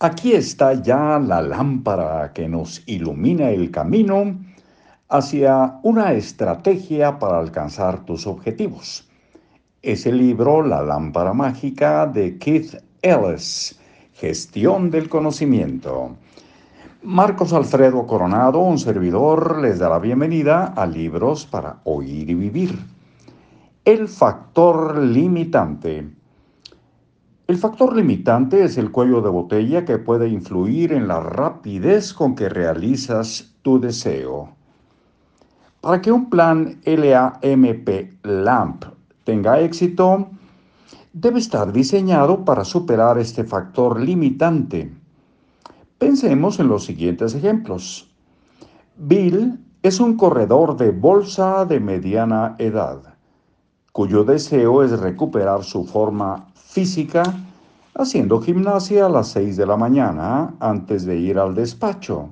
Aquí está ya la lámpara que nos ilumina el camino hacia una estrategia para alcanzar tus objetivos. Es el libro La lámpara mágica de Keith Ellis, Gestión del Conocimiento. Marcos Alfredo Coronado, un servidor, les da la bienvenida a Libros para Oír y Vivir. El factor limitante. El factor limitante es el cuello de botella que puede influir en la rapidez con que realizas tu deseo. Para que un plan LAMP LAMP tenga éxito, debe estar diseñado para superar este factor limitante. Pensemos en los siguientes ejemplos. Bill es un corredor de bolsa de mediana edad, cuyo deseo es recuperar su forma física haciendo gimnasia a las 6 de la mañana antes de ir al despacho.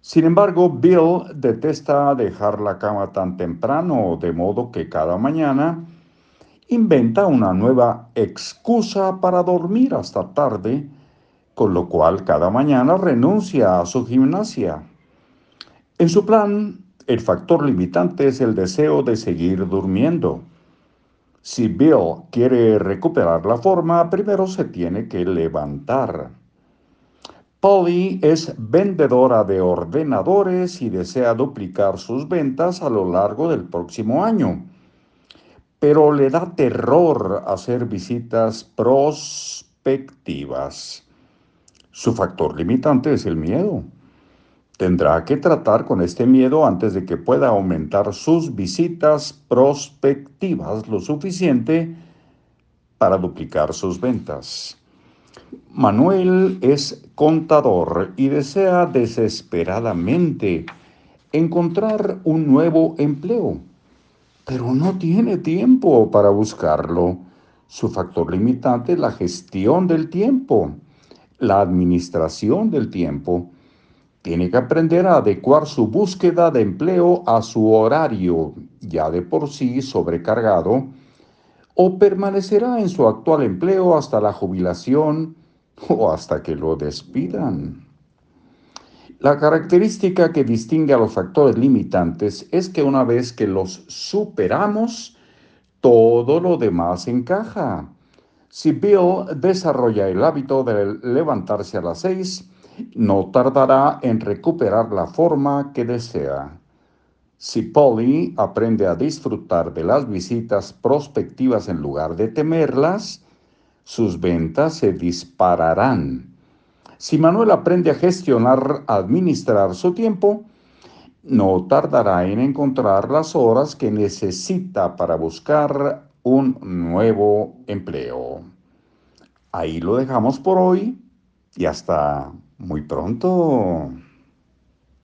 Sin embargo, Bill detesta dejar la cama tan temprano, de modo que cada mañana inventa una nueva excusa para dormir hasta tarde, con lo cual cada mañana renuncia a su gimnasia. En su plan, el factor limitante es el deseo de seguir durmiendo. Si Bill quiere recuperar la forma, primero se tiene que levantar. Polly es vendedora de ordenadores y desea duplicar sus ventas a lo largo del próximo año, pero le da terror hacer visitas prospectivas. Su factor limitante es el miedo. Tendrá que tratar con este miedo antes de que pueda aumentar sus visitas prospectivas lo suficiente para duplicar sus ventas. Manuel es contador y desea desesperadamente encontrar un nuevo empleo, pero no tiene tiempo para buscarlo. Su factor limitante es la gestión del tiempo, la administración del tiempo tiene que aprender a adecuar su búsqueda de empleo a su horario, ya de por sí sobrecargado, o permanecerá en su actual empleo hasta la jubilación o hasta que lo despidan. La característica que distingue a los factores limitantes es que una vez que los superamos, todo lo demás encaja. Si Bill desarrolla el hábito de levantarse a las seis, no tardará en recuperar la forma que desea. Si Polly aprende a disfrutar de las visitas prospectivas en lugar de temerlas, sus ventas se dispararán. Si Manuel aprende a gestionar, administrar su tiempo, no tardará en encontrar las horas que necesita para buscar un nuevo empleo. Ahí lo dejamos por hoy y hasta muy pronto.